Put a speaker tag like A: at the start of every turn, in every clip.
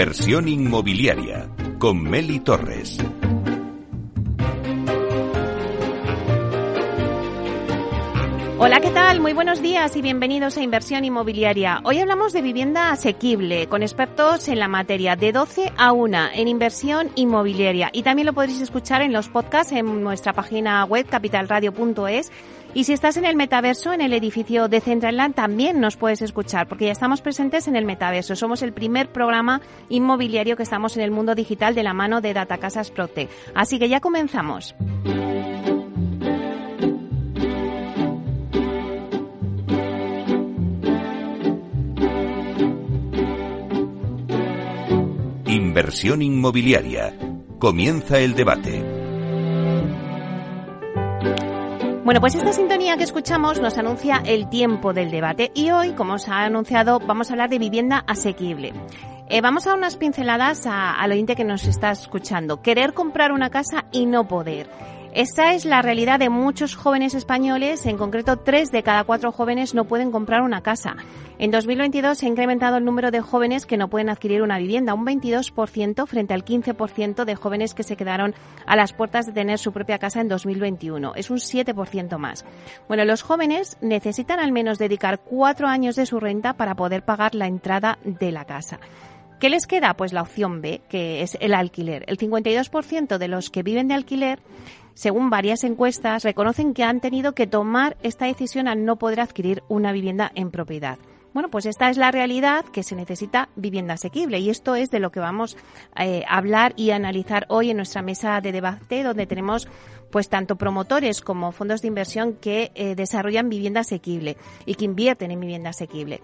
A: Inversión inmobiliaria con Meli Torres.
B: Hola, ¿qué tal? Muy buenos días y bienvenidos a Inversión Inmobiliaria. Hoy hablamos de vivienda asequible con expertos en la materia de 12 a 1 en inversión inmobiliaria y también lo podréis escuchar en los podcasts en nuestra página web capitalradio.es y si estás en el metaverso, en el edificio de Centraland, también nos puedes escuchar, porque ya estamos presentes en el metaverso. Somos el primer programa inmobiliario que estamos en el mundo digital de la mano de Datacasas Prote. Así que ya comenzamos.
A: Inversión inmobiliaria. Comienza el debate.
B: Bueno, pues esta sintonía que escuchamos nos anuncia el tiempo del debate y hoy, como os ha anunciado, vamos a hablar de vivienda asequible. Eh, vamos a unas pinceladas al oyente que nos está escuchando. Querer comprar una casa y no poder. Esta es la realidad de muchos jóvenes españoles, en concreto tres de cada cuatro jóvenes no pueden comprar una casa. En 2022 se ha incrementado el número de jóvenes que no pueden adquirir una vivienda, un 22% frente al 15% de jóvenes que se quedaron a las puertas de tener su propia casa en 2021. Es un 7% más. Bueno, los jóvenes necesitan al menos dedicar cuatro años de su renta para poder pagar la entrada de la casa. ¿Qué les queda? Pues la opción B, que es el alquiler. El 52% de los que viven de alquiler según varias encuestas, reconocen que han tenido que tomar esta decisión al no poder adquirir una vivienda en propiedad. Bueno, pues esta es la realidad que se necesita vivienda asequible y esto es de lo que vamos eh, a hablar y analizar hoy en nuestra mesa de debate donde tenemos pues tanto promotores como fondos de inversión que eh, desarrollan vivienda asequible y que invierten en vivienda asequible.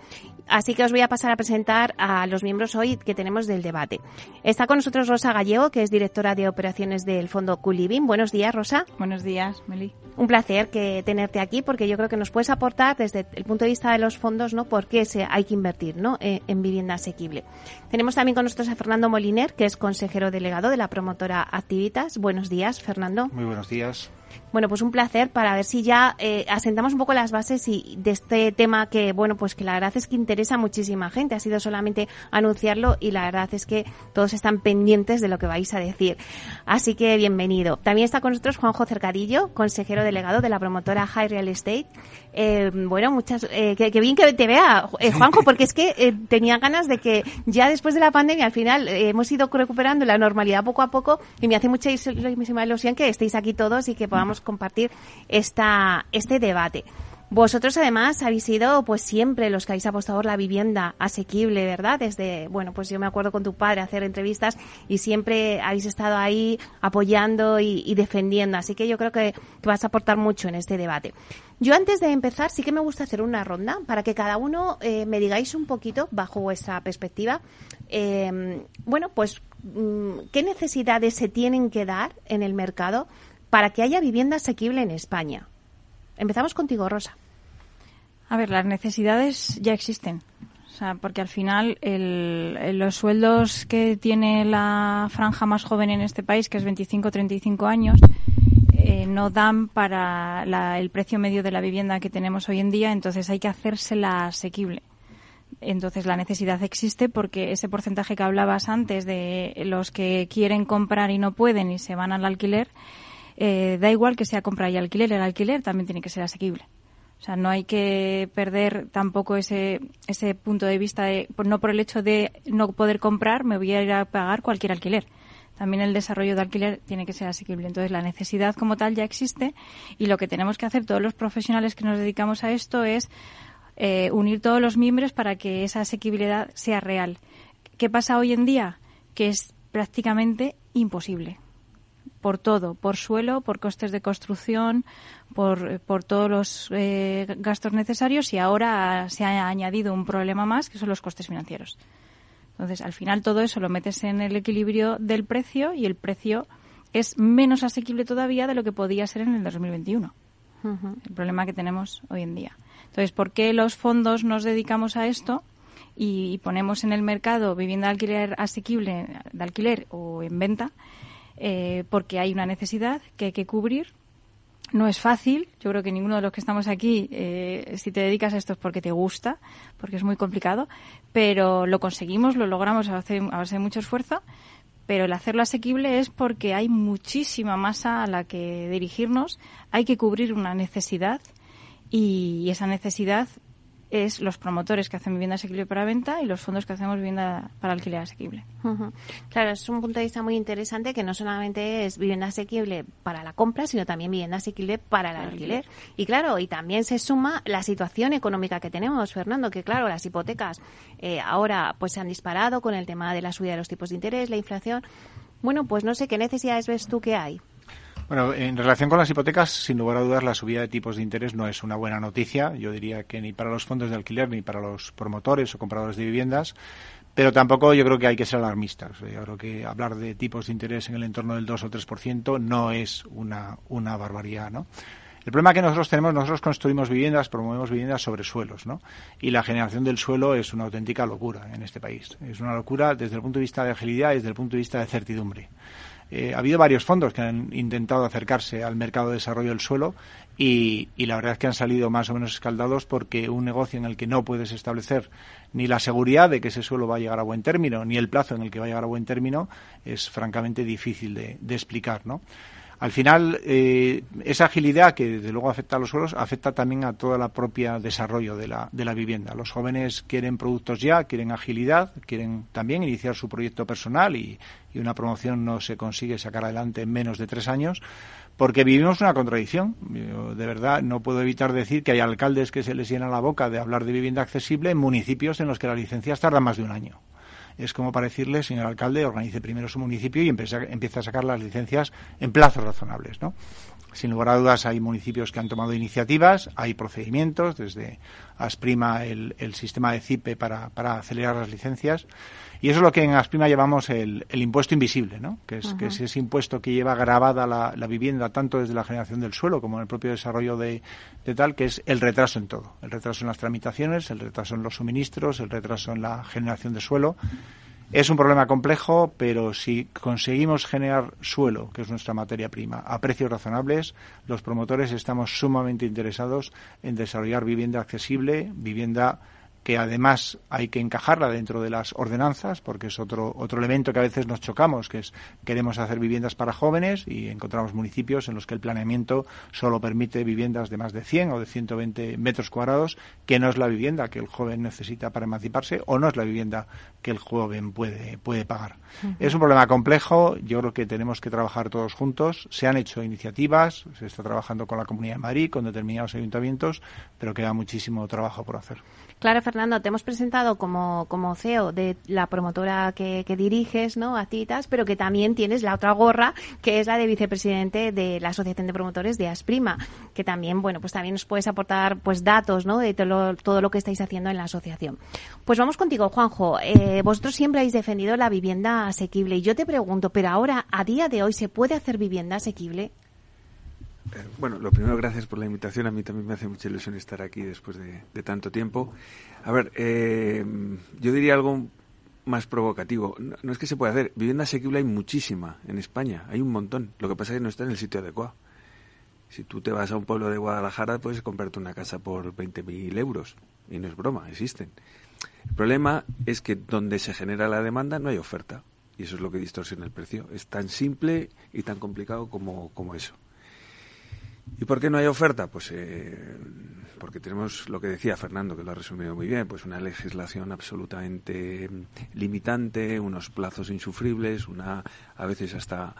B: Así que os voy a pasar a presentar a los miembros hoy que tenemos del debate. Está con nosotros Rosa Gallego, que es directora de operaciones del fondo Culiving. Buenos días, Rosa.
C: Buenos días, Meli.
B: Un placer que tenerte aquí porque yo creo que nos puedes aportar desde el punto de vista de los fondos, ¿no? Por qué se, hay que invertir, ¿no? Eh, en vivienda asequible. Tenemos también con nosotros a Fernando Moliner, que es consejero delegado de la promotora Activitas. Buenos días, Fernando.
D: Muy buenos días.
B: Bueno, pues un placer para ver si ya eh, asentamos un poco las bases y de este tema que, bueno, pues que la verdad es que interesa a muchísima gente. Ha sido solamente anunciarlo y la verdad es que todos están pendientes de lo que vais a decir. Así que bienvenido. También está con nosotros Juanjo Cercadillo, consejero delegado de la promotora High Real Estate. Eh, bueno, muchas, eh, que, bien que te vea, eh, Juanjo, porque es que eh, tenía ganas de que ya después de la pandemia, al final, eh, hemos ido recuperando la normalidad poco a poco y me hace muchísima ilusión que estéis aquí todos y que podamos compartir esta, este debate. Vosotros además habéis sido pues siempre los que habéis apostado por la vivienda asequible, ¿verdad? Desde, bueno, pues yo me acuerdo con tu padre hacer entrevistas y siempre habéis estado ahí apoyando y, defendiendo. Así que yo creo que, que, vas a aportar mucho en este debate. Yo antes de empezar sí que me gusta hacer una ronda para que cada uno eh, me digáis un poquito, bajo vuestra perspectiva, eh, bueno, pues mm, qué necesidades se tienen que dar en el mercado para que haya vivienda asequible en España. Empezamos contigo, Rosa.
C: A ver, las necesidades ya existen. O sea, porque al final el, los sueldos que tiene la franja más joven en este país, que es 25-35 años, eh, no dan para la, el precio medio de la vivienda que tenemos hoy en día, entonces hay que hacérsela asequible. Entonces la necesidad existe porque ese porcentaje que hablabas antes de los que quieren comprar y no pueden y se van al alquiler, eh, da igual que sea compra y alquiler, el alquiler también tiene que ser asequible. O sea, no hay que perder tampoco ese, ese punto de vista de, no por el hecho de no poder comprar, me voy a ir a pagar cualquier alquiler. También el desarrollo de alquiler tiene que ser asequible. Entonces, la necesidad como tal ya existe y lo que tenemos que hacer todos los profesionales que nos dedicamos a esto es eh, unir todos los miembros para que esa asequibilidad sea real. ¿Qué pasa hoy en día? Que es prácticamente imposible por todo, por suelo, por costes de construcción, por, por todos los eh, gastos necesarios y ahora se ha añadido un problema más que son los costes financieros. Entonces, al final todo eso lo metes en el equilibrio del precio y el precio es menos asequible todavía de lo que podía ser en el 2021. Uh -huh. El problema que tenemos hoy en día. Entonces, ¿por qué los fondos nos dedicamos a esto? Y, y ponemos en el mercado vivienda de alquiler asequible, de alquiler o en venta, eh, porque hay una necesidad que hay que cubrir no es fácil. Yo creo que ninguno de los que estamos aquí, eh, si te dedicas a esto es porque te gusta, porque es muy complicado, pero lo conseguimos, lo logramos a base, a base de mucho esfuerzo. Pero el hacerlo asequible es porque hay muchísima masa a la que dirigirnos, hay que cubrir una necesidad y esa necesidad es los promotores que hacen vivienda asequible para venta y los fondos que hacemos vivienda para alquiler asequible.
B: Claro, es un punto de vista muy interesante que no solamente es vivienda asequible para la compra, sino también vivienda asequible para el alquiler. Y claro, y también se suma la situación económica que tenemos, Fernando, que claro, las hipotecas eh, ahora pues se han disparado con el tema de la subida de los tipos de interés, la inflación. Bueno, pues no sé qué necesidades ves tú que hay.
D: Bueno, en relación con las hipotecas, sin lugar a dudas, la subida de tipos de interés no es una buena noticia. Yo diría que ni para los fondos de alquiler ni para los promotores o compradores de viviendas. Pero tampoco yo creo que hay que ser alarmistas. Yo creo que hablar de tipos de interés en el entorno del 2 o 3% no es una, una barbaridad, ¿no? El problema que nosotros tenemos, nosotros construimos viviendas, promovemos viviendas sobre suelos, ¿no? Y la generación del suelo es una auténtica locura en este país. Es una locura desde el punto de vista de agilidad y desde el punto de vista de certidumbre. Eh, ha habido varios fondos que han intentado acercarse al mercado de desarrollo del suelo y, la verdad es que han salido más o menos escaldados porque un negocio en el que no puedes establecer ni la seguridad de que ese suelo va a llegar a buen término, ni el plazo en el que va a llegar a buen término, es francamente difícil de, de explicar, ¿no? Al final eh, esa agilidad que desde luego afecta a los suelos afecta también a todo el propio desarrollo de la, de la vivienda. Los jóvenes quieren productos ya, quieren agilidad, quieren también iniciar su proyecto personal y, una promoción no se consigue sacar adelante en menos de tres años porque vivimos una contradicción. de verdad no puedo evitar decir que hay alcaldes que se les llena la boca de hablar de vivienda accesible en municipios en los que las licencias tardan más de un año es como para decirle, señor alcalde, organice primero su municipio y empiece, a sacar las licencias en plazos razonables, ¿no? Sin lugar a dudas hay municipios que han tomado iniciativas, hay procedimientos, desde Asprima el, el sistema de CIPE para, para acelerar las licencias y eso es lo que en Asprima llevamos el, impuesto invisible, ¿no? que, es, que es ese impuesto que lleva grabada la, vivienda tanto desde la generación del suelo como en el propio desarrollo de, tal, que es el retraso en todo. El retraso en las tramitaciones, el retraso en los suministros, el retraso en la generación de suelo. Es un problema complejo, pero si conseguimos generar suelo, que es nuestra materia prima, a precios razonables, los promotores estamos sumamente interesados en desarrollar vivienda accesible, vivienda que además hay que encajarla dentro de las ordenanzas, porque es otro, otro elemento que a veces nos chocamos, que es queremos hacer viviendas para jóvenes y encontramos municipios en los que el planeamiento solo permite viviendas de más de 100 o de 120 metros cuadrados, que no es la vivienda que el joven necesita para emanciparse o no es la vivienda que el joven puede, puede pagar. Es un problema complejo, yo creo que tenemos que trabajar todos juntos. Se han hecho iniciativas, se está trabajando con la Comunidad de Madrid, con determinados ayuntamientos, pero queda muchísimo trabajo por hacer.
B: Claro, Fernando, te hemos presentado como, como CEO de la promotora que, diriges, ¿no? A Titas, pero que también tienes la otra gorra, que es la de vicepresidente de la Asociación de Promotores de Asprima, que también, bueno, pues también nos puedes aportar, pues, datos, ¿no? De todo lo, que estáis haciendo en la asociación. Pues vamos contigo, Juanjo. Eh, vosotros siempre habéis defendido la vivienda asequible. Y yo te pregunto, pero ahora, a día de hoy, ¿se puede hacer vivienda asequible?
E: Eh, bueno, lo primero, gracias por la invitación. A mí también me hace mucha ilusión estar aquí después de, tanto tiempo. A ver, eh, yo diría algo más provocativo. No, es que se pueda hacer. Vivienda asequible hay muchísima en España. Hay un montón. Lo que pasa es que no está en el sitio adecuado. Si tú te vas a un pueblo de Guadalajara, puedes comprarte una casa por 20.000 euros. Y no es broma, existen. El problema es que donde se genera la demanda no hay oferta. Y eso es lo que distorsiona el precio. Es tan simple y tan complicado como, como eso. ¿Y por qué no hay oferta? Pues eh, porque tenemos lo que decía Fernando, que lo ha resumido muy bien, pues una legislación absolutamente limitante, unos plazos insufribles, una a veces hasta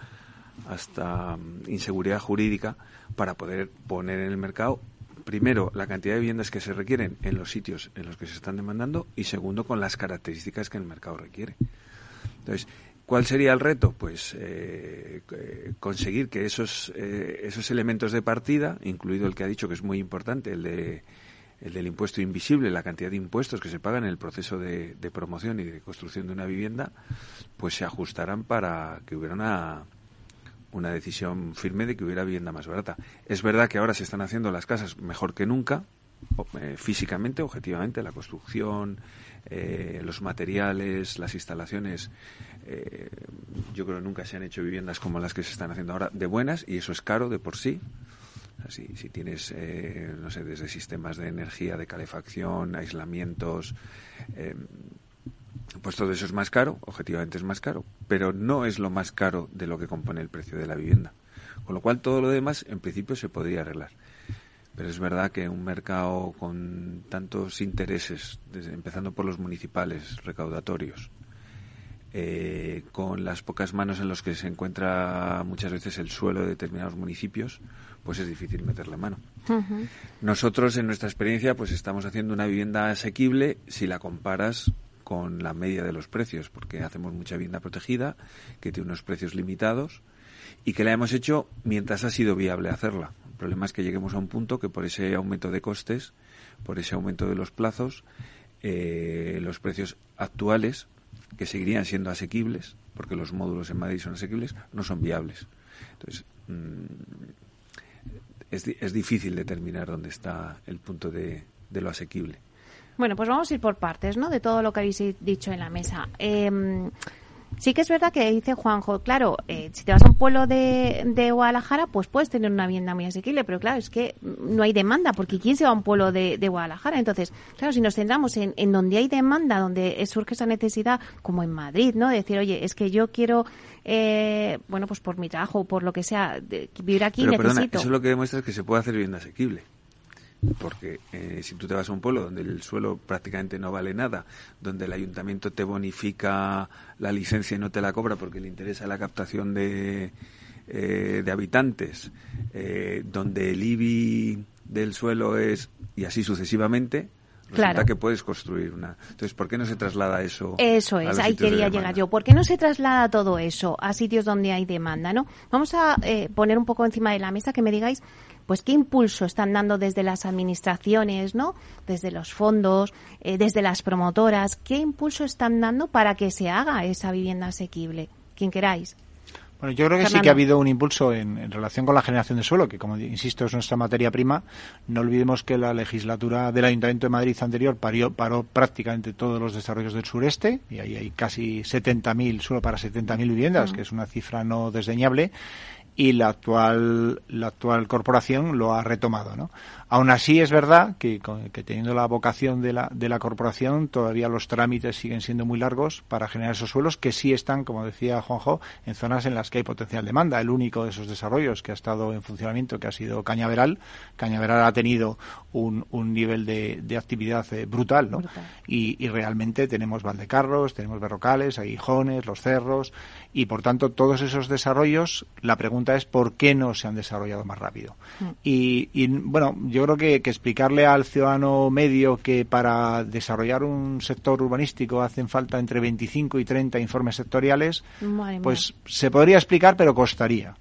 E: hasta inseguridad jurídica para poder poner en el mercado primero la cantidad de viviendas que se requieren en los sitios en los que se están demandando y segundo con las características que el mercado requiere. Entonces, ¿Cuál sería el reto? Pues eh, eh, conseguir que esos, eh, esos elementos de partida, incluido el que ha dicho que es muy importante, el, de, el del impuesto invisible, la cantidad de impuestos que se pagan en el proceso de, promoción y de construcción de una vivienda, pues se ajustaran para que hubiera una, una decisión firme de que hubiera vivienda más barata. Es verdad que ahora se están haciendo las casas mejor que nunca, físicamente, objetivamente, la construcción, los materiales, las instalaciones eh, yo creo que nunca se han hecho viviendas como las que se están haciendo ahora de buenas y eso es caro de por sí. si, si tienes, eh, no sé, desde sistemas de energía, de calefacción, aislamientos, eh, pues todo eso es más caro, objetivamente es más caro, pero no es lo más caro de lo que compone el precio de la vivienda. Con lo cual todo lo demás en principio se podría arreglar. Pero es verdad que un mercado con tantos intereses, empezando por los municipales, recaudatorios, eh, con las pocas manos en los que se encuentra muchas veces el suelo de determinados municipios, pues es difícil meterle mano. Nosotros, en nuestra experiencia, pues estamos haciendo una vivienda asequible si la comparas con la media de los precios, porque hacemos mucha vivienda protegida, que tiene unos precios limitados, y que la hemos hecho mientras ha sido viable hacerla. El problema es que lleguemos a un punto que por ese aumento de costes, por ese aumento de los plazos, eh, los precios actuales, que seguirían siendo asequibles, porque los módulos en Madrid son asequibles, no son viables. Entonces, mm, es, es, difícil determinar dónde está el punto de, de, lo asequible.
B: Bueno, pues vamos a ir por partes, ¿no? De todo lo que habéis dicho en la mesa. Eh, Sí que es verdad que dice Juanjo, claro, eh, si te vas a un pueblo de, de, Guadalajara, pues puedes tener una vivienda muy asequible, pero claro, es que no hay demanda, porque ¿quién se va a un pueblo de, de Guadalajara? Entonces, claro, si nos centramos en, en, donde hay demanda, donde surge esa necesidad, como en Madrid, ¿no? De decir, oye, es que yo quiero, eh, bueno, pues por mi trabajo o por lo que sea, de, vivir aquí
E: pero,
B: necesito...
E: Perdona, eso lo que demuestra es que se puede hacer vivienda asequible porque eh, si tú te vas a un pueblo donde el suelo prácticamente no vale nada, donde el ayuntamiento te bonifica la licencia y no te la cobra porque le interesa la captación de, eh, de habitantes, eh, donde el IBI del suelo es, y así sucesivamente, resulta
B: Claro.
E: que puedes construir una. Entonces, ¿por qué no se traslada eso?
B: Eso
E: a
B: es,
E: los
B: ahí quería llegar yo. ¿Por qué no se traslada todo eso a sitios donde hay demanda, no? Vamos a eh, poner un poco encima de la mesa que me digáis, pues qué impulso están dando desde las administraciones, ¿no? Desde los fondos, eh, desde las promotoras, qué impulso están dando para que se haga esa vivienda asequible. Quien queráis.
D: Bueno, yo creo que sí que ha habido un impulso en, en relación con la generación de suelo, que como insisto es nuestra materia prima. No olvidemos que la legislatura del Ayuntamiento de Madrid anterior parió, paró prácticamente todos los desarrollos del sureste, y ahí hay casi 70.000, solo para 70.000 viviendas, que es una cifra no desdeñable, y la actual, la actual corporación lo ha retomado, ¿no? Aún así es verdad que, teniendo la vocación de la, de la corporación, todavía los trámites siguen siendo muy largos para generar esos suelos que sí están, como decía Juanjo, en zonas en las que hay potencial demanda. El único de esos desarrollos que ha estado en funcionamiento, que ha sido Cañaveral, Cañaveral ha tenido un, un nivel de, de actividad eh, brutal, ¿no?
B: Brutal.
D: Y, y realmente tenemos Valdecarros, tenemos Berrocales, Aguijones, Los Cerros, y por tanto todos esos desarrollos, la pregunta es por qué no se han desarrollado más rápido. Y, y, bueno, yo creo que, que explicarle al ciudadano medio que para desarrollar un sector urbanístico hacen falta entre 25 y 30 informes sectoriales,
B: Madre mía.
D: pues se podría explicar, pero costaría.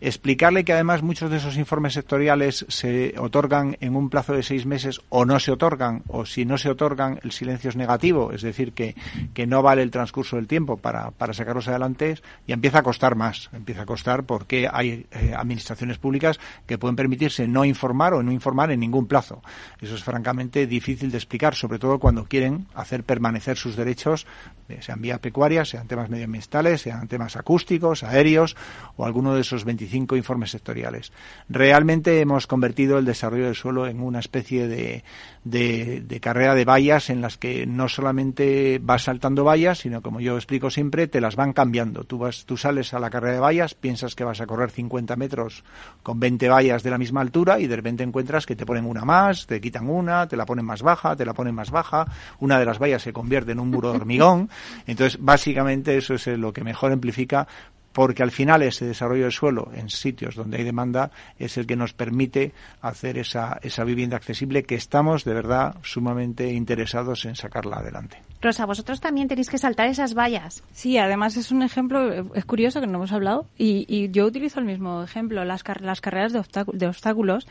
D: Explicarle que además muchos de esos informes sectoriales se otorgan en un plazo de seis meses o no se otorgan, o si no se otorgan, el silencio es negativo, es decir, que, que no vale el transcurso del tiempo para, para sacarlos adelante, y empieza a costar más. Empieza a costar porque hay eh, administraciones públicas que pueden permitirse no informar o no informar en ningún plazo. Eso es francamente difícil de explicar, sobre todo cuando quieren hacer permanecer sus derechos, eh, sean vía pecuaria, sean temas medioambientales, sean temas acústicos, aéreos o alguno de esos 25 informes sectoriales. Realmente hemos convertido el desarrollo del suelo en una especie de, de, de carrera de vallas en las que no solamente vas saltando vallas, sino como yo explico siempre, te las van cambiando. Tú, vas, tú sales a la carrera de vallas, piensas que vas a correr 50 metros con 20 vallas de la misma altura y de repente encuentras que te ponen una más, te quitan una, te la ponen más baja, te la ponen más baja, una de las vallas se convierte en un muro de hormigón. Entonces, básicamente eso es lo que mejor amplifica porque al final ese desarrollo del suelo en sitios donde hay demanda es el que nos permite hacer esa, esa vivienda accesible que estamos de verdad sumamente interesados en sacarla adelante.
B: Rosa, vosotros también tenéis que saltar esas vallas.
C: Sí, además es un ejemplo, es curioso que no hemos hablado, y, y yo utilizo el mismo ejemplo, las, car- las carreras de, de obstáculos.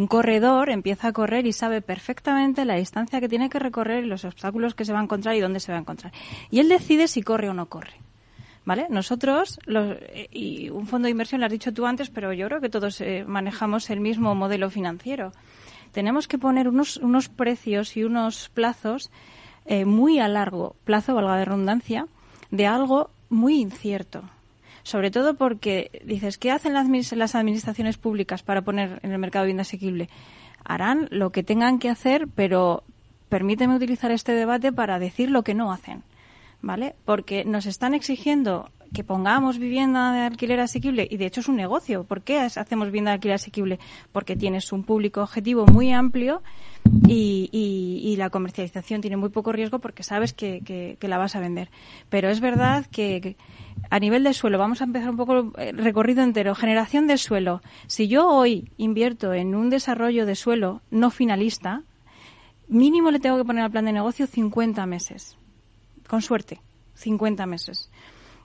C: Un corredor empieza a correr y sabe perfectamente la distancia que tiene que recorrer y los obstáculos que se va a encontrar y dónde se va a encontrar. Y él decide si corre o no corre. ¿Vale? Nosotros, los- eh, y un fondo de inversión, lo has dicho tú antes, pero yo creo que todos eh, manejamos el mismo modelo financiero. Tenemos que poner unos, unos precios y unos plazos eh, muy a largo plazo, valga de redundancia, de algo muy incierto. Sobre todo porque dices, ¿qué hacen las, administraciones públicas para poner en el mercado vivienda asequible? Harán lo que tengan que hacer, pero permíteme utilizar este debate para decir lo que no hacen. ¿Vale? Porque nos están exigiendo que pongamos vivienda de alquiler asequible, y de hecho es un negocio. ¿Por qué hacemos vivienda de alquiler asequible? Porque tienes un público objetivo muy amplio y, y, la comercialización tiene muy poco riesgo porque sabes que, que, la vas a vender. Pero es verdad que, a nivel de suelo, vamos a empezar un poco el eh, recorrido entero. Generación de suelo. Si yo hoy invierto en un desarrollo de suelo no finalista, mínimo le tengo que poner al plan de negocio 50 meses. Con suerte, 50 meses.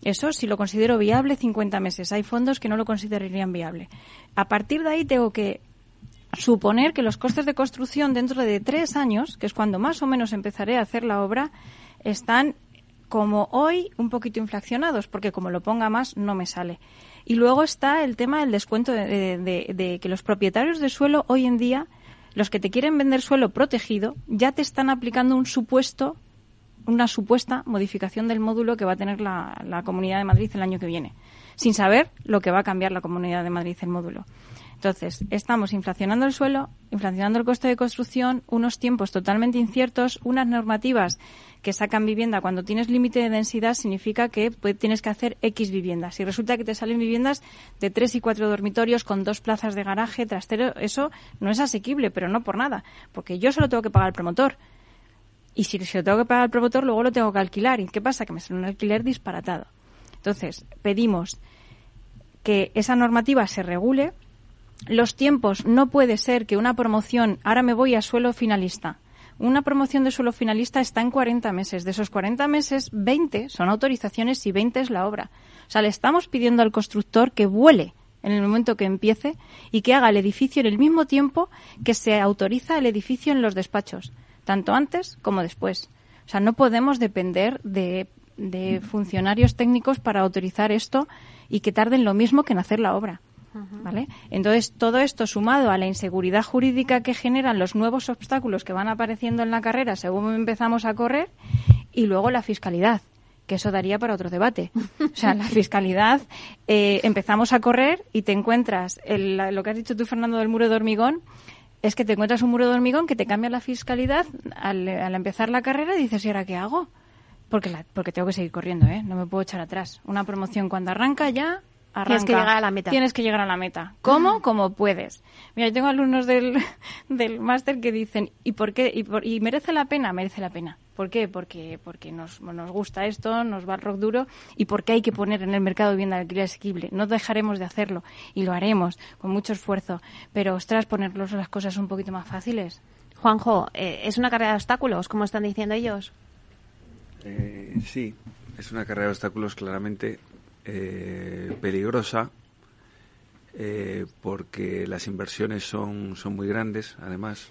C: Eso, si lo considero viable, 50 meses. Hay fondos que no lo considerarían viable. A partir de ahí tengo que suponer que los costes de construcción dentro de tres años, que es cuando más o menos empezaré a hacer la obra, están como hoy un poquito inflacionados, porque como lo ponga más no me sale. Y luego está el tema del descuento de, que los propietarios de suelo hoy en día, los que te quieren vender suelo protegido, ya te están aplicando un supuesto una supuesta modificación del módulo que va a tener la, la, Comunidad de Madrid el año que viene, sin saber lo que va a cambiar la Comunidad de Madrid el módulo. Entonces, estamos inflacionando el suelo, inflacionando el coste de construcción, unos tiempos totalmente inciertos, unas normativas que sacan vivienda cuando tienes límite de densidad significa que tienes que hacer X viviendas. Y resulta que te salen viviendas de tres y cuatro dormitorios con dos plazas de garaje, trastero, eso no es asequible, pero no por nada, porque yo solo tengo que pagar el promotor y si lo tengo que pagar al promotor, luego lo tengo que alquilar. ¿Y qué pasa? Que me sale un alquiler disparatado. Entonces, pedimos que esa normativa se regule. Los tiempos no puede ser que una promoción, ahora me voy a suelo finalista. Una promoción de suelo finalista está en 40 meses. De esos 40 meses, 20 son autorizaciones y 20 es la obra. O sea, le estamos pidiendo al constructor que vuele en el momento que empiece y que haga el edificio en el mismo tiempo que se autoriza el edificio en los despachos tanto antes como después. O sea, no podemos depender de, funcionarios técnicos para autorizar esto y que tarden lo mismo que en hacer la obra. ¿Vale? Entonces, todo esto sumado a la inseguridad jurídica que generan los nuevos obstáculos que van apareciendo en la carrera según empezamos a correr, y luego la fiscalidad, que eso daría para otro debate. O sea, la fiscalidad, eh, empezamos a correr y te encuentras, lo que has dicho tú, Fernando, del muro de hormigón, es que te encuentras un muro de hormigón que te cambia la fiscalidad al, empezar la carrera y dices, ¿y ahora qué hago? Porque, la, porque tengo que seguir corriendo, ¿eh? No me puedo echar atrás. Una promoción cuando arranca ya, arranca.
B: Tienes que llegar a la meta.
C: Tienes que llegar a la meta. ¿Cómo? Como puedes. Mira, yo tengo alumnos del, del máster que dicen, ¿y por qué? Y, por, ¿Y merece la pena? Merece la pena. ¿Por qué? Porque, porque nos, nos gusta esto, nos va el rock duro y porque hay que poner en el mercado vivienda de alquiler asequible. No dejaremos de hacerlo y lo haremos con mucho esfuerzo. Pero, ostras, ponerlos las cosas un poquito más fáciles.
B: Juanjo, eh, ¿es una carrera de obstáculos, como están diciendo ellos?
E: Eh, sí, es una carrera de obstáculos claramente eh, peligrosa porque las inversiones son, son muy grandes, además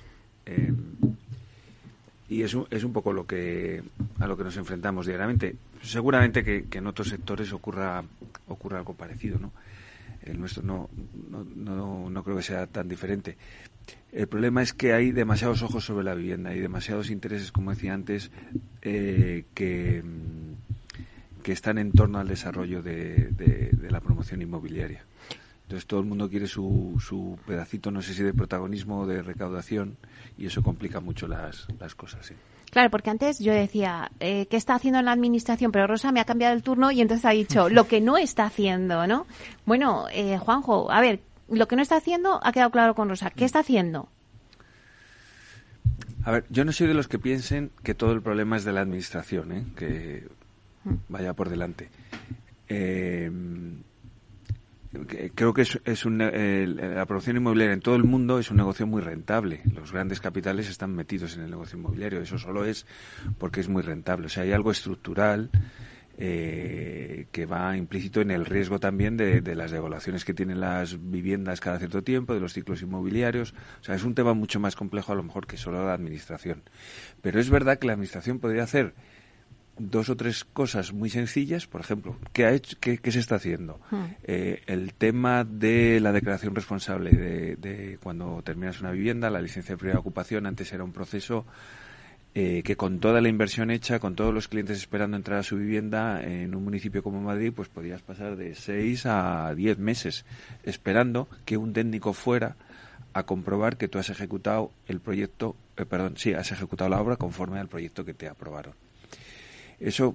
E: y es un, es un poco lo que a lo que nos enfrentamos diariamente. Seguramente que, en otros sectores ocurra ocurra algo parecido, ¿no? El nuestro no, no, no, creo que sea tan diferente. El problema es que hay demasiados ojos sobre la vivienda y demasiados intereses, como decía antes, eh, que, que están en torno al desarrollo de, de la promoción inmobiliaria. Entonces todo el mundo quiere su, su pedacito, no sé si de protagonismo o de recaudación, y eso complica mucho las, las cosas. ¿sí?
B: Claro, porque antes yo decía, eh, ¿qué está haciendo en la administración? Pero Rosa me ha cambiado el turno y entonces ha dicho lo que no está haciendo, ¿no? Bueno, eh, Juanjo, a ver, lo que no está haciendo ha quedado claro con Rosa. ¿Qué está haciendo?
E: A ver, yo no soy de los que piensen que todo el problema es de la administración, ¿eh? que mm. Vaya por delante. Eh, creo que es, es un, la producción inmobiliaria en todo el mundo es un negocio muy rentable. Los grandes capitales están metidos en el negocio inmobiliario. Eso solo es porque es muy rentable. O sea, hay algo estructural eh, que va implícito en el riesgo también de, de, las devaluaciones que tienen las viviendas cada cierto tiempo, de los ciclos inmobiliarios. O sea, es un tema mucho más complejo a lo mejor que solo la administración. Pero es verdad que la administración podría hacer dos o tres cosas muy sencillas. Por ejemplo, ¿qué, ha hecho, qué, se está haciendo? Hmm. Eh, el tema de la declaración responsable de, de, cuando terminas una vivienda, la licencia de primera ocupación, antes era un proceso eh, que con toda la inversión hecha, con todos los clientes esperando entrar a su vivienda en un municipio como Madrid, pues podías pasar de 6 a 10 meses esperando que un técnico fuera a comprobar que tú has ejecutado el proyecto, eh, perdón, sí, has ejecutado la obra conforme al proyecto que te aprobaron. Eso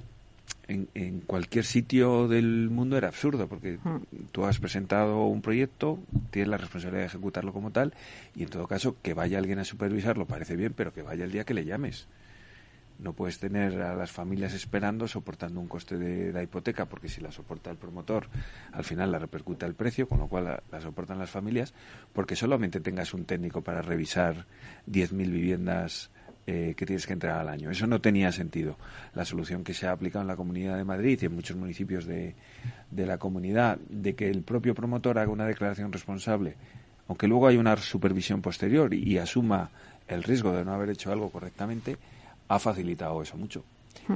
E: en, cualquier sitio del mundo era absurdo, porque tú has presentado un proyecto, tienes la responsabilidad de ejecutarlo como tal, y en todo caso, que vaya alguien a supervisarlo parece bien, pero que vaya el día que le llames. No puedes tener a las familias esperando, soportando un coste de la hipoteca, porque si la soporta el promotor, al final la repercuta el precio, con lo cual la, la soportan las familias, porque solamente tengas un técnico para revisar 10.000 viviendas eh, que tienes que entrar al año. Eso no tenía sentido. La solución que se ha aplicado en la Comunidad de Madrid y en muchos municipios de, de la comunidad, de que el propio promotor haga una declaración responsable, aunque luego hay una supervisión posterior y, asuma el riesgo de no haber hecho algo correctamente, ha facilitado eso mucho.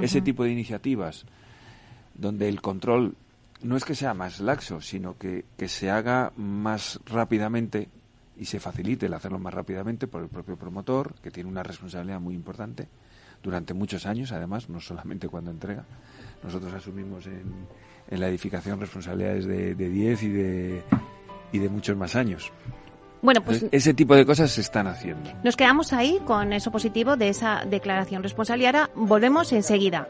E: Ese tipo de iniciativas donde el control no es que sea más laxo, sino que, que se haga más rápidamente y se facilite el hacerlo más rápidamente por el propio promotor, que tiene una responsabilidad muy importante durante muchos años, además, no solamente cuando entrega. Nosotros asumimos en, en la edificación responsabilidades de 10 y de, y de muchos más años.
B: Bueno, pues
E: ese tipo de cosas se están haciendo.
B: Nos quedamos ahí con eso positivo de esa declaración responsable. ahora volvemos enseguida.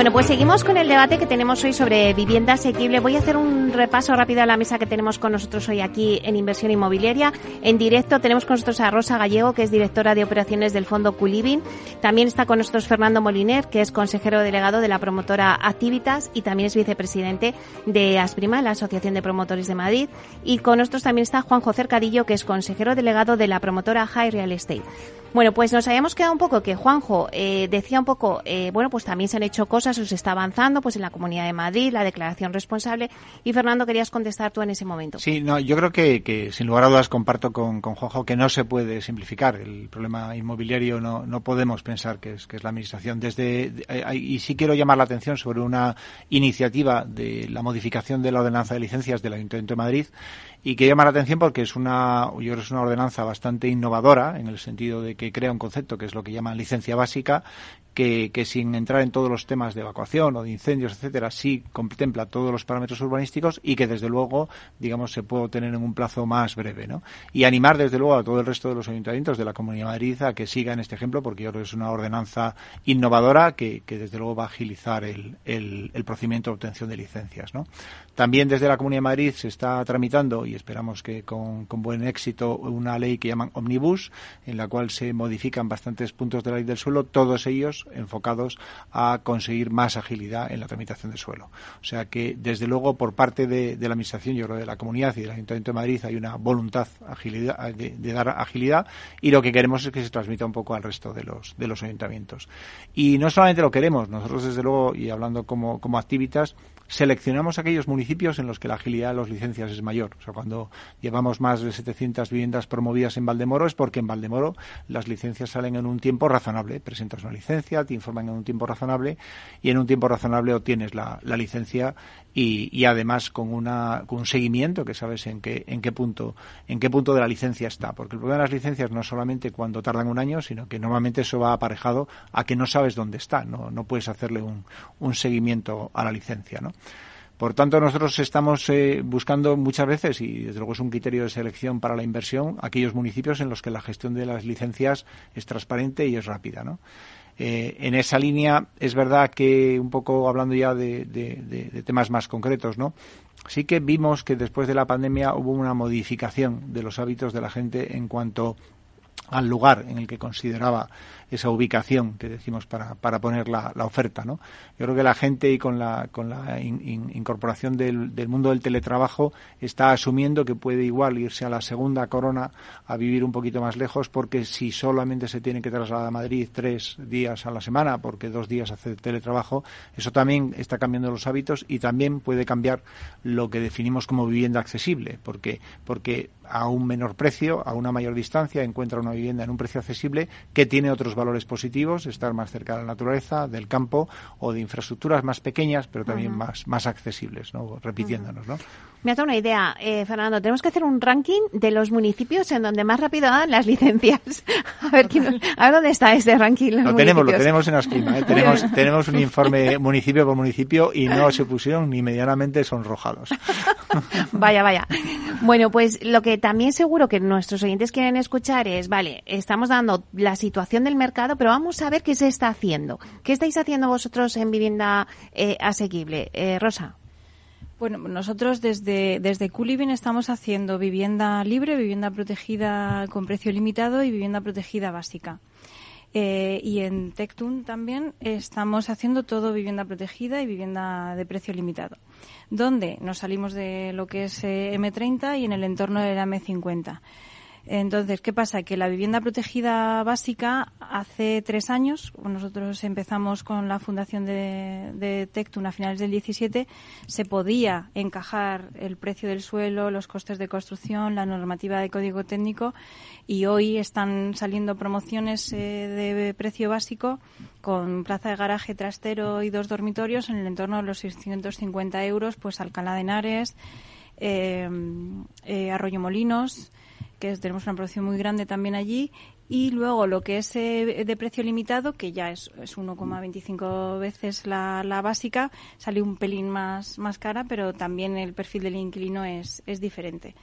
B: Bueno, pues seguimos con el debate que tenemos hoy sobre vivienda asequible. Voy a hacer un repaso rápido a la mesa que tenemos con nosotros hoy aquí en Inversión Inmobiliaria. En directo tenemos con nosotros a Rosa Gallego, que es directora de operaciones del Fondo Culivin. También está con nosotros Fernando Moliner, que es consejero delegado de la promotora Activitas y también es vicepresidente de Asprima, la Asociación de Promotores de Madrid. Y con nosotros también está Juan José Cadillo, que es consejero delegado de la promotora High Real Estate. Bueno, pues nos habíamos quedado un poco que Juanjo eh, decía un poco, eh, bueno, pues también se han hecho cosas, o se está avanzando, pues en la Comunidad de Madrid, la declaración responsable. Y Fernando, querías contestar tú en ese momento.
D: Sí, no, yo creo que, que sin lugar a dudas comparto con, con Juanjo que no se puede simplificar el problema inmobiliario, no, no podemos pensar que es, que es la administración. Desde eh, y sí quiero llamar la atención sobre una iniciativa de la modificación de la ordenanza de licencias del Ayuntamiento de Madrid y que llama la atención porque es una, yo creo es una ordenanza bastante innovadora en el sentido de que crea un concepto que es lo que llaman licencia básica que, que, sin entrar en todos los temas de evacuación o de incendios, etcétera, sí contempla todos los parámetros urbanísticos y que desde luego, digamos, se puede obtener en un plazo más breve, ¿no? Y animar desde luego a todo el resto de los ayuntamientos de la Comunidad de Madrid a que sigan este ejemplo porque yo creo que es una ordenanza innovadora que, que desde luego va a agilizar el, el, el procedimiento de obtención de licencias, ¿no? También desde la Comunidad de Madrid se está tramitando y esperamos que con, con buen éxito una ley que llaman Omnibus en la cual se modifican bastantes puntos de la ley del suelo, todos ellos enfocados a conseguir más agilidad en la tramitación del suelo. O sea que, desde luego, por parte de, de la Administración, yo creo, de la Comunidad y del Ayuntamiento de Madrid, hay una voluntad agilidad, de, dar agilidad y lo que queremos es que se transmita un poco al resto de los, de los ayuntamientos. Y no solamente lo queremos, nosotros, desde luego, y hablando como, como activitas, seleccionamos aquellos en los que la agilidad de las licencias es mayor. O sea, cuando llevamos más de 700 viviendas promovidas en Valdemoro es porque en Valdemoro las licencias salen en un tiempo razonable. Presentas una licencia, te informan en un tiempo razonable y en un tiempo razonable obtienes la, licencia y, y, además con, una, con un seguimiento que sabes en qué, en qué punto en qué punto de la licencia está. Porque el problema de las licencias no es solamente cuando tardan un año, sino que normalmente eso va aparejado a que no sabes dónde está. No, no puedes hacerle un, un seguimiento a la licencia. ¿no? Por tanto, nosotros estamos eh, buscando muchas veces, y desde luego es un criterio de selección para la inversión, aquellos municipios en los que la gestión de las licencias es transparente y es rápida. Eh, en esa línea es verdad que un poco hablando ya de, de, temas más concretos, ¿no? Sí que vimos que después de la pandemia hubo una modificación de los hábitos de la gente en cuanto al lugar en el que consideraba esa ubicación que decimos para, para poner la, la, oferta. ¿no? Yo creo que la gente y con la, con la in, in, incorporación del, del, mundo del teletrabajo está asumiendo que puede igual irse a la segunda corona a vivir un poquito más lejos porque si solamente se tiene que trasladar a Madrid tres días a la semana porque dos días hace teletrabajo, eso también está cambiando los hábitos y también puede cambiar lo que definimos como vivienda accesible porque, porque a un menor precio, a una mayor distancia, encuentra una vivienda en un precio accesible que tiene otros valores positivos, estar más cerca de la naturaleza, del campo o de infraestructuras más pequeñas, pero también uh -huh. más, más accesibles, ¿no? repitiéndonos. ¿no?
B: Me ha dado una idea, eh, Fernando. Tenemos que hacer un ranking de los municipios en donde más rápido dan las licencias. A ver, quién, a ver dónde está ese ranking.
D: Lo tenemos, lo tenemos en Asprima. ¿eh? tenemos, tenemos un informe municipio por municipio y no se pusieron ni medianamente sonrojados.
B: vaya, vaya. Bueno, pues lo que también seguro que nuestros oyentes quieren escuchar es, vale, estamos dando la situación del mercado, pero vamos a ver qué se está haciendo. ¿Qué estáis haciendo vosotros en vivienda eh, asequible? Eh, Rosa.
C: Bueno, nosotros desde, desde Culivin estamos haciendo vivienda libre, vivienda protegida con precio limitado y vivienda protegida básica. Eh, y en Tectun también estamos haciendo todo vivienda protegida y vivienda de precio limitado, donde nos salimos de lo que es eh, M30 y en el entorno de la M50. Entonces, ¿qué pasa? Que la vivienda protegida básica hace tres años, nosotros empezamos con la fundación de, de a finales del 17, se podía encajar el precio del suelo, los costes de construcción, la normativa de código técnico y hoy están saliendo promociones eh, de precio básico con plaza de garaje trastero y dos dormitorios en el entorno de los 650 euros, pues Alcalá de Henares, eh, eh, Arroyo Molinos, que tenemos una producción muy grande también allí, y luego lo que es eh, de precio limitado, que ya es, es 1,25 veces la, la, básica, sale un pelín más, más cara, pero también el perfil del inquilino es, es diferente.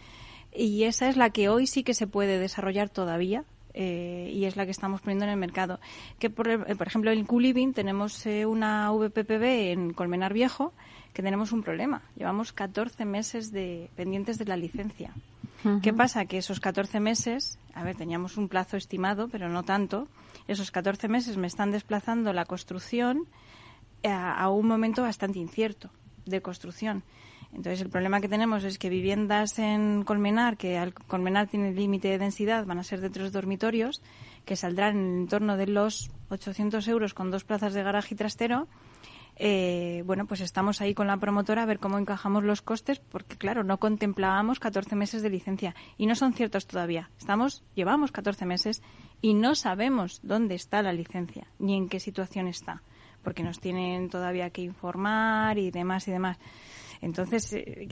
C: Y esa es la que hoy sí que se puede desarrollar todavía, eh, y es la que estamos poniendo en el mercado. Que por, por ejemplo en Culiving tenemos eh, una VPPB en Colmenar Viejo que tenemos un problema. Llevamos 14 meses de pendientes de la licencia. ¿Qué pasa? Que esos 14 meses, a ver, teníamos un plazo estimado, pero no tanto. Esos 14 meses me están desplazando la construcción a, a un momento bastante incierto de construcción. Entonces, el problema que tenemos es que viviendas en Colmenar, que al Colmenar tiene límite de densidad, van a ser de tres dormitorios, que saldrán en el torno de los 800 euros con dos plazas de garaje y trastero. Eh, bueno, pues estamos ahí con la promotora a ver cómo encajamos los costes, porque claro, no contemplábamos 14 meses de licencia y no son ciertos todavía. Estamos, llevamos 14 meses y no sabemos dónde está la licencia ni en qué situación está, porque nos tienen todavía que informar y demás y demás. Entonces, eh,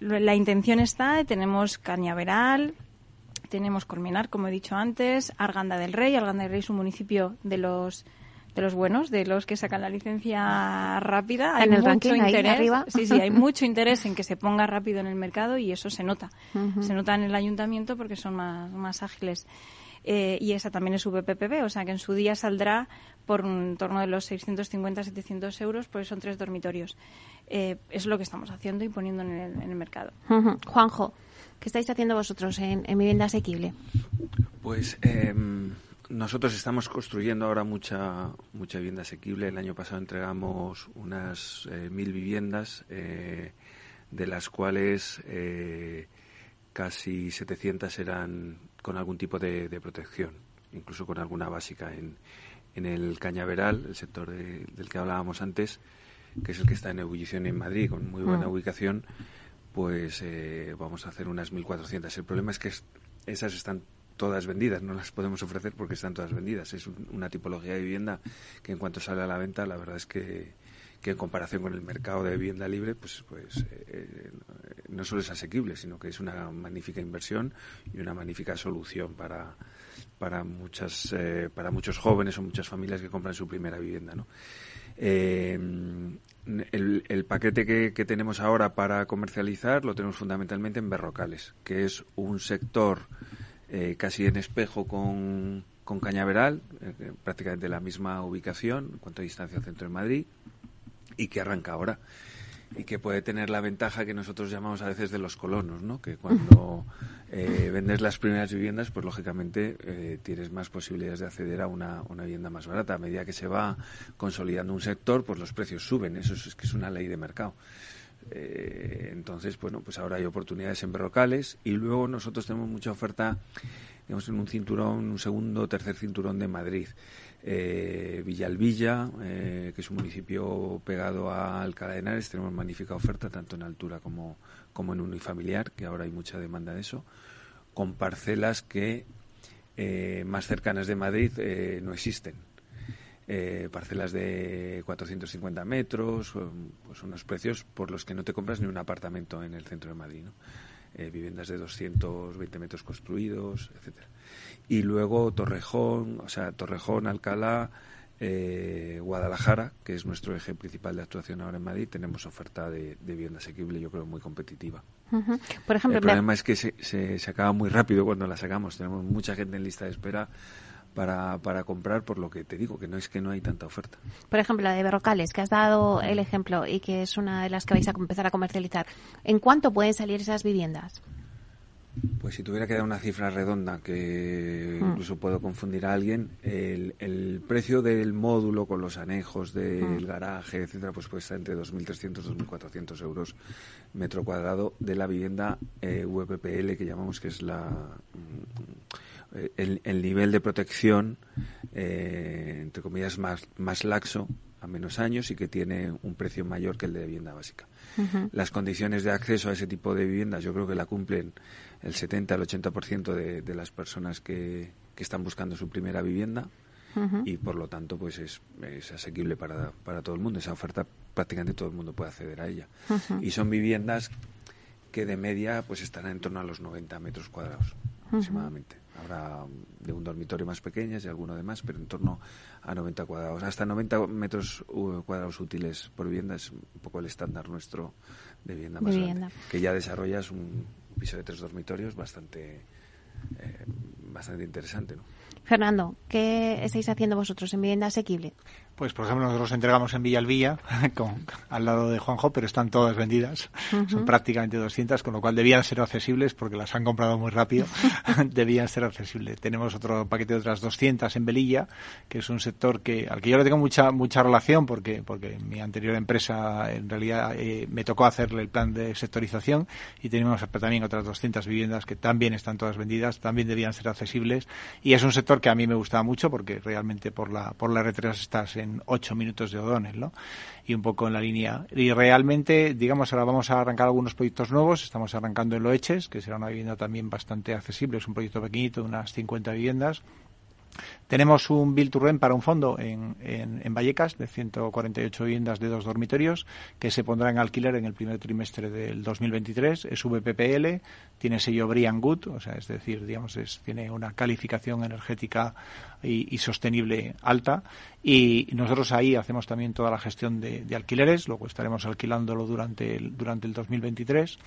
C: la intención está, tenemos Cañaveral, tenemos Colmenar, como he dicho antes, Arganda del Rey. Arganda del Rey es un municipio de los de los buenos, de los que sacan la licencia rápida. Hay
B: En el
C: mucho
B: ranking, ahí
C: interés.
B: arriba.
C: Sí, sí, hay mucho interés en que se ponga rápido en el mercado y eso se nota. Se nota en el ayuntamiento porque son más, más ágiles. Eh, y esa también es VPPB, o sea que en su día saldrá por un torno de los 650-700 euros, porque son tres dormitorios. Eh, es lo que estamos haciendo y poniendo en el, en el mercado.
B: Juanjo, ¿qué estáis haciendo vosotros en, en vivienda asequible?
E: Pues em, nosotros estamos construyendo ahora mucha mucha vivienda asequible. El año pasado entregamos unas eh, mil viviendas, eh, de las cuales eh, casi 700 eran con algún tipo de, de protección, incluso con alguna básica en, en el Cañaveral, el sector de- del que hablábamos antes, que es el que está en ebullición en Madrid, con muy buena
F: Mm.
E: ubicación, pues eh, vamos a hacer unas 1.400. El problema es que es- esas están todas vendidas, no las podemos ofrecer porque están todas vendidas. Es un- una tipología de vivienda que en cuanto sale a la venta, la verdad es que, que en comparación con el mercado de vivienda libre, pues, pues eh, no solo es asequible, sino que es una magnífica inversión y una magnífica solución para, para, muchas, eh, para muchos jóvenes o muchas familias que compran su primera vivienda. ¿no? Eh, el, paquete que, que tenemos ahora para comercializar lo tenemos fundamentalmente en Berrocales, que es un sector eh, casi en espejo con, con Cañaveral, eh, prácticamente la misma ubicación en cuanto a distancia al centro de Madrid, y que arranca ahora. Y que puede tener la ventaja que nosotros llamamos a veces de los colonos, ¿no? Que cuando eh, vendes las primeras viviendas, pues lógicamente eh, tienes más posibilidades de acceder a una, una vivienda más barata. A medida que se va consolidando un sector, pues los precios suben. Eso es, es que es una ley de mercado. Eh, entonces, bueno, pues ahora hay oportunidades en berrocales y luego nosotros tenemos mucha oferta, digamos, en un cinturón, un segundo, tercer cinturón de Madrid. Eh, Villalvilla, eh, que es un municipio pegado a Alcalá tenemos magnífica oferta tanto en altura como, como en unifamiliar, que ahora hay mucha demanda de eso, con parcelas que eh, más cercanas de Madrid eh, no existen. Eh, parcelas de 450 metros, pues unos precios por los que no te compras ni un apartamento en el centro de Madrid. ¿no? Eh, viviendas de 220 metros construidos, etcétera. Y luego Torrejón, o sea, Torrejón, Alcalá, eh, Guadalajara, que es nuestro eje principal de actuación ahora en Madrid, tenemos oferta de, de vivienda asequible, yo creo, muy competitiva.
B: Por ejemplo,
E: el
B: me-
E: problema es que se, se, se acaba muy rápido cuando la sacamos. Tenemos mucha gente en lista de espera para, para comprar, por lo que te digo, que no es que no hay tanta oferta.
B: por ejemplo, la de Berrocales, que has dado el ejemplo y que es una de las que vais a empezar a comercializar. ¿En cuánto pueden salir esas viviendas?
E: Pues si tuviera que dar una cifra redonda, que
B: Mm.
E: incluso puedo confundir a alguien, el, el precio del módulo con los anejos del
B: Mm.
E: garaje, etcétera, pues puede estar entre 2.300 y 2.400 euros metro cuadrado de la vivienda eh, VPPL, que llamamos que es la el, el nivel de protección, eh, entre comillas, más, más laxo a menos años y que tiene un precio mayor que el de vivienda básica. Las condiciones de acceso a ese tipo de viviendas yo creo que la cumplen el 70 al 80% de, de las personas que, que están buscando su primera vivienda y por lo tanto pues es, es asequible para, para todo el mundo. Esa oferta prácticamente todo el mundo puede acceder a ella. Y son viviendas que de media pues estarán en torno a los 90 metros cuadrados aproximadamente. Habrá de un dormitorio más pequeñas y alguno de más, pero en torno a 90 cuadrados. Hasta 90 metros cuadrados útiles por vivienda es un poco el estándar nuestro de vivienda
B: De
E: más
B: vivienda.
E: grande. Que ya desarrollas un piso de tres dormitorios bastante, eh, bastante interesante, ¿no?
B: Fernando, ¿qué estáis haciendo vosotros en vivienda asequible?
D: Pues, por ejemplo, nosotros entregamos en Villalvilla, con, al lado de Juanjo, pero están todas vendidas. Son prácticamente 200, con lo cual debían ser accesibles porque las han comprado muy rápido. debían ser accesibles. Tenemos otro paquete de otras 200 en Velilla, que es un sector que al que yo le tengo mucha mucha relación porque porque mi anterior empresa en realidad eh, me tocó hacerle el plan de sectorización y tenemos también otras 200 viviendas que también están todas vendidas, también debían ser accesibles y es un sector que a mí me gustaba mucho porque realmente por la por la R3 estás en ocho minutos de O'Donnell, ¿no? Y un poco en la línea. Y realmente, digamos, ahora vamos a arrancar algunos proyectos nuevos. Estamos arrancando en Loeches, que será una vivienda también bastante accesible. Es un proyecto pequeñito de unas 50 viviendas tenemos un Bill to Rent para un fondo en, en, Vallecas de 148 viviendas de dos dormitorios que se pondrá en alquiler en el primer trimestre del 2023. Es VPPL, tiene sello Brian Good, o sea, es decir, digamos, es, tiene una calificación energética y, sostenible alta. Y nosotros ahí hacemos también toda la gestión de, de alquileres, luego estaremos alquilándolo durante el, durante el 2023.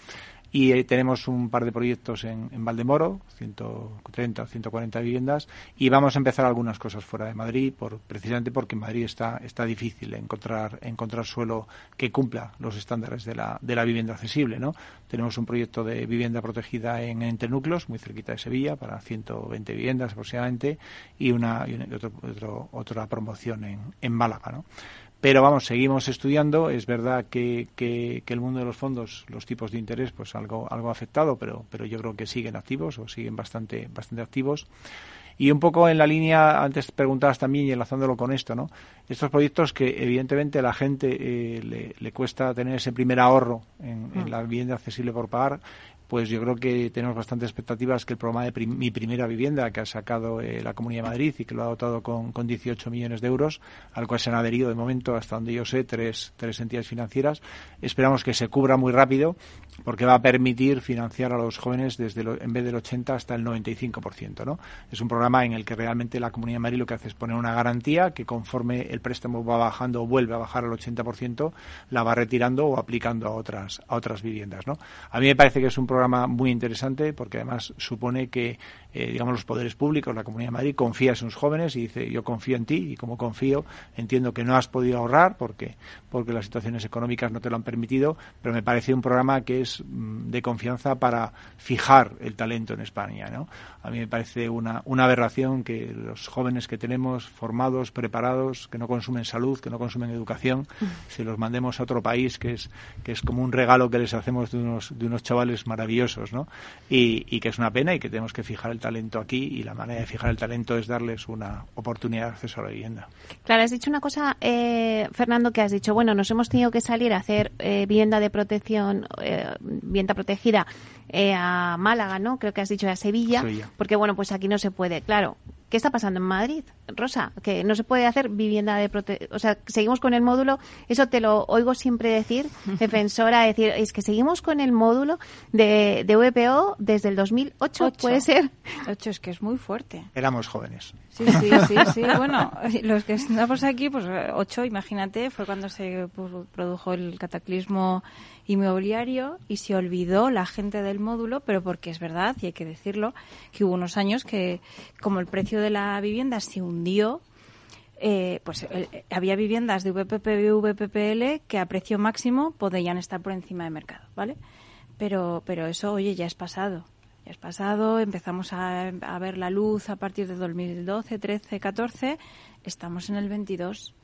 D: Y tenemos un par de proyectos en, en Valdemoro, 130 o 140 viviendas, y vamos a empezar algunas cosas fuera de Madrid, por, precisamente porque en Madrid está, está difícil encontrar, encontrar suelo que cumpla los estándares de la, de la vivienda accesible. ¿no? Tenemos un proyecto de vivienda protegida en Entre Núcleos, muy cerquita de Sevilla, para 120 viviendas aproximadamente, y una, y otro, otra promoción en, en Málaga. ¿no? Pero vamos, seguimos estudiando. Es verdad que, que, el mundo de los fondos, los tipos de interés, pues algo, algo afectado, pero, pero yo creo que siguen activos o siguen bastante, bastante activos. Y un poco en la línea, antes preguntabas también y enlazándolo con esto, ¿no? Estos proyectos que evidentemente a la gente eh, le, cuesta tener ese primer ahorro en, en, mm. la vivienda accesible por pagar, pues yo creo que tenemos bastantes expectativas que el programa de Mi Primera Vivienda, que ha sacado eh, la Comunidad de Madrid y que lo ha dotado con, con 18 millones de euros, al cual se han adherido de momento, hasta donde yo sé, tres, tres entidades financieras, esperamos que se cubra muy rápido porque va a permitir financiar a los jóvenes desde en vez del 80 hasta el 95%. ¿no? Es un programa en el que realmente la Comunidad de Madrid lo que hace es poner una garantía que conforme el préstamo va bajando o vuelve a bajar al 80%, la va retirando o aplicando a otras, a otras viviendas. ¿no? A mí me parece que es un programa programa muy interesante porque además supone que, eh, digamos, los poderes públicos, la Comunidad de Madrid, confía en sus jóvenes y dice, yo confío en ti y como confío, entiendo que no has podido ahorrar porque, porque las situaciones económicas no te lo han permitido, pero me parece un programa que es mm, de confianza para fijar el talento en España. ¿no? A mí me parece una, una aberración que los jóvenes que tenemos formados, preparados, que no consumen salud, que no consumen educación, se los mandemos a otro país que es, que es como un regalo que les hacemos de unos, de unos chavales maravillosos ¿no? Y, que es una pena y que tenemos que fijar el talento aquí y la manera de fijar el talento es darles una oportunidad de acceso a la vivienda.
B: Claro, has dicho una cosa, eh, Fernando, que has dicho, bueno, nos hemos tenido que salir a hacer eh, vivienda de protección, eh, vivienda protegida a Málaga, ¿no? Creo que has dicho a Sevilla, porque bueno, pues aquí no se puede. Claro, ¿Qué está pasando en Madrid, Rosa? Que no se puede hacer vivienda de protección. O sea, seguimos con el módulo. Eso te lo oigo siempre decir, defensora, decir, es que seguimos con el módulo de, de VPO desde el 2008, ¿puede ser?
C: 8 es que es muy fuerte.
D: Éramos jóvenes.
C: Sí, sí, sí, sí. bueno, los que estamos aquí, pues 8, imagínate, fue cuando se produjo el cataclismo inmobiliario y se olvidó la gente del módulo, pero porque es verdad, y hay que decirlo, que hubo unos años que, como el precio de la vivienda se hundió, eh, pues había viviendas de VPP y VPPL que a precio máximo podían estar por encima de mercado, ¿vale? Pero, pero eso, oye, ya es pasado. Ya es pasado, empezamos a, a ver la luz a partir de 2012, 13, 14, estamos en el 22.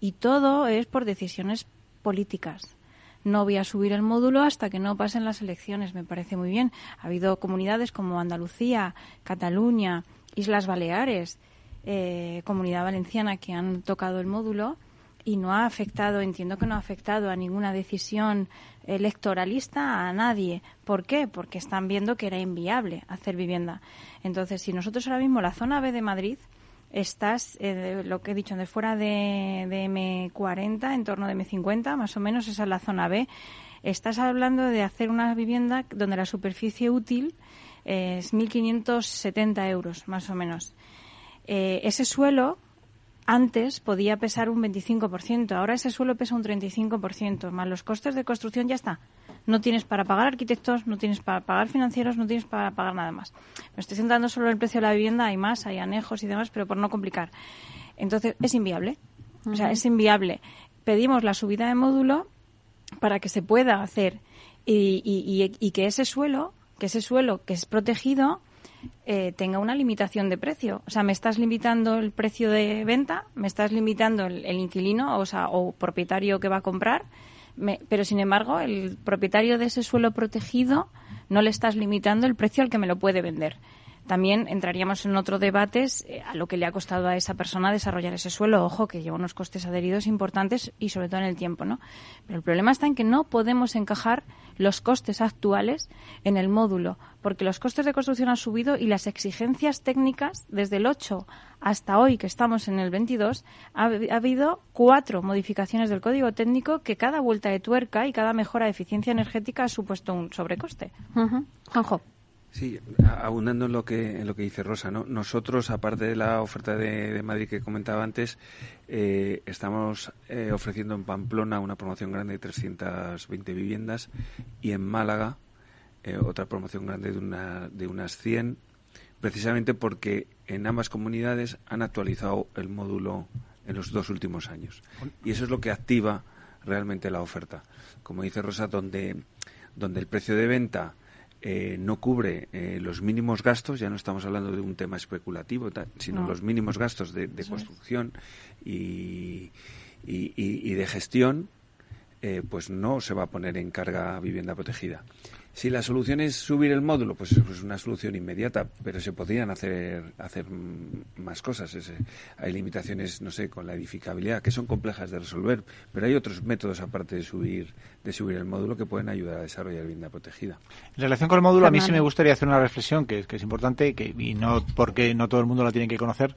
C: Y todo es por decisiones políticas no voy a subir el módulo hasta que no pasen las elecciones. Me parece muy bien. Ha habido comunidades como Andalucía, Cataluña, Islas Baleares, eh, Comunidad Valenciana que han tocado el módulo y no ha afectado, entiendo que no ha afectado a ninguna decisión electoralista a nadie. ¿Por qué? Porque están viendo que era inviable hacer vivienda. Entonces, si nosotros ahora mismo la zona B de Madrid estás, eh, lo que he dicho, de fuera de, M40, en torno de M50, más o menos, esa es la zona B. Estás hablando de hacer una vivienda donde la superficie útil es 1.570 euros, más o menos. Eh, ese suelo antes podía pesar un 25%, ahora ese suelo pesa un 35%, más los costes de construcción ya está. No tienes para pagar arquitectos, no tienes para pagar financieros, no tienes para pagar nada más. Me estoy centrando solo en el precio de la vivienda, hay más, hay anejos y demás, pero por no complicar. Entonces, es inviable. O sea, es inviable. Pedimos la subida de módulo para que se pueda hacer y, y, y, que ese suelo, que ese suelo que es protegido, eh, tenga una limitación de precio. O sea, me estás limitando el precio de venta, me estás limitando el, inquilino o, sea, o propietario que va a comprar, pero sin embargo, el propietario de ese suelo protegido no le estás limitando el precio al que me lo puede vender también entraríamos en otro debate eh, a lo que le ha costado a esa persona desarrollar ese suelo. Ojo, que lleva unos costes adheridos importantes y sobre todo en el tiempo, ¿no? Pero el problema está en que no podemos encajar los costes actuales en el módulo, porque los costes de construcción han subido y las exigencias técnicas, desde el 8 hasta hoy, que estamos en el 22, ha, habido cuatro modificaciones del código técnico que cada vuelta de tuerca y cada mejora de eficiencia energética ha supuesto un sobrecoste.
B: Juanjo.
E: Sí, abundando en lo que en lo que dice Rosa, ¿no? Nosotros, aparte de la oferta de, Madrid que comentaba antes, eh, estamos eh, ofreciendo en Pamplona una promoción grande de 320 viviendas y en Málaga eh, otra promoción grande de, una, de unas 100, precisamente porque en ambas comunidades han actualizado el módulo en los dos últimos años. Y eso es lo que activa realmente la oferta. Como dice Rosa, donde, donde el precio de venta eh, no cubre eh, los mínimos gastos, ya no estamos hablando de un tema especulativo, sino los mínimos gastos de, construcción y, y, de gestión, eh, pues no se va a poner en carga vivienda protegida. Si la solución es subir el módulo, pues es pues una solución inmediata, pero se podrían hacer, hacer más cosas. hay limitaciones, no sé, con la edificabilidad, que son complejas de resolver, pero hay otros métodos aparte de subir, de subir el módulo que pueden ayudar a desarrollar vivienda protegida.
D: En relación con el módulo, a mí sí me gustaría hacer una reflexión que, que es importante que, y no porque no todo el mundo la tiene que conocer.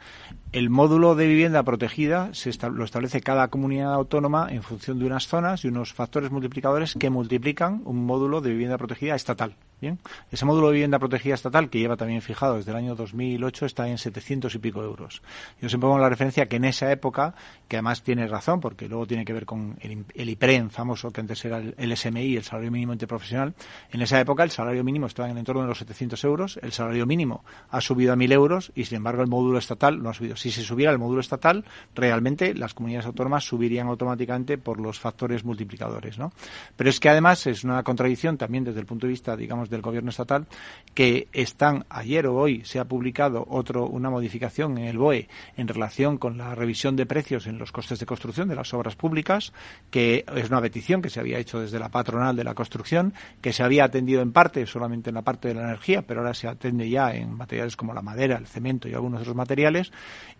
D: El módulo de vivienda protegida se lo establece cada comunidad autónoma en función de unas zonas y unos factores multiplicadores que multiplican un módulo de vivienda protegida estatal. Bien, ese módulo de vivienda protegida estatal que lleva también fijado desde el año 2008 está en 700 y pico euros. Yo siempre pongo la referencia que en esa época, que además tiene razón porque luego tiene que ver con el, IPREN famoso que antes era el, SMI, el salario mínimo interprofesional, en esa época el salario mínimo estaba en el entorno de los 700 euros, el salario mínimo ha subido a 1.000 euros y sin embargo el módulo estatal no ha subido. Si se subiera el módulo estatal, realmente las comunidades autónomas subirían automáticamente por los factores multiplicadores, ¿no? Pero es que además es una contradicción también desde el punto de vista, digamos, del gobierno estatal, que están, ayer o hoy se ha publicado otro, una modificación en el BOE en relación con la revisión de precios en los costes de construcción de las obras públicas, que es una petición que se había hecho desde la patronal de la construcción, que se había atendido en parte, solamente en la parte de la energía, pero ahora se atende ya en materiales como la madera, el cemento y algunos otros materiales,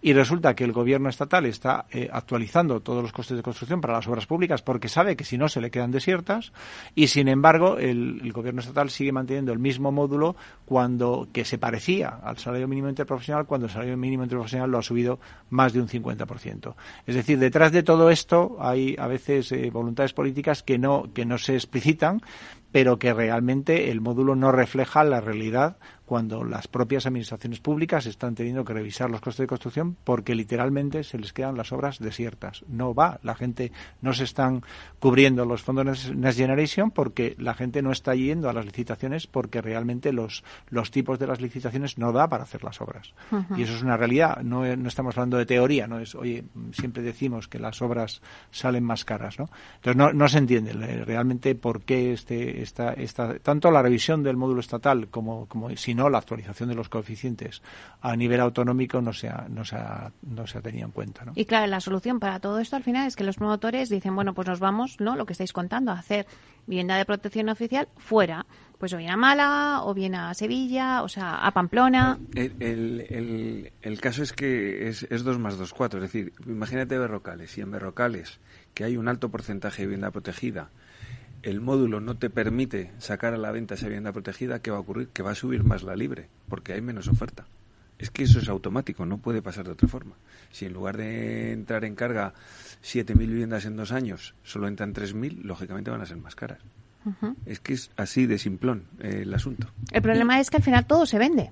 D: y resulta que el gobierno estatal está eh, actualizando todos los costes de construcción para las obras públicas porque sabe que si no se le quedan desiertas, y sin embargo el, el gobierno estatal sigue manteniendo el mismo módulo cuando que se parecía al salario mínimo interprofesional cuando el salario mínimo interprofesional lo ha subido más de un 50%. Es decir, detrás de todo esto hay a veces eh, voluntades políticas que no que no se explicitan, pero que realmente el módulo no refleja la realidad cuando las propias administraciones públicas están teniendo que revisar los costes de construcción porque literalmente se les quedan las obras desiertas. No va, la gente no se están cubriendo los fondos Next Generation porque la gente no está yendo a las licitaciones porque realmente los, los tipos de las licitaciones no da para hacer las obras. Y eso es una realidad, no, no, estamos hablando de teoría, no es, oye, siempre decimos que las obras salen más caras, ¿no? Entonces no, no se entiende realmente por qué este, esta, esta, tanto la revisión del módulo estatal como, como no la actualización de los coeficientes a nivel autonómico no se ha, no se ha, no se ha tenido en cuenta. ¿no?
B: Y claro, la solución para todo esto al final es que los promotores dicen, bueno, pues nos vamos, ¿no? Lo que estáis contando, a hacer vivienda de protección oficial fuera. Pues o bien a Málaga, o bien a Sevilla, o sea, a Pamplona.
E: El, el, caso es que es, es 2 más 2, 4. Es decir, imagínate Berrocales. Y en Berrocales, que hay un alto porcentaje de vivienda protegida, el módulo no te permite sacar a la venta esa vivienda protegida, ¿qué va a ocurrir? Que va a subir más la libre, porque hay menos oferta. Es que eso es automático, no puede pasar de otra forma. Si en lugar de entrar en carga 7.000 viviendas en dos años, solo entran 3.000, lógicamente van a ser más caras. Es que es así de simplón eh, el asunto.
B: El problema es que al final todo se vende.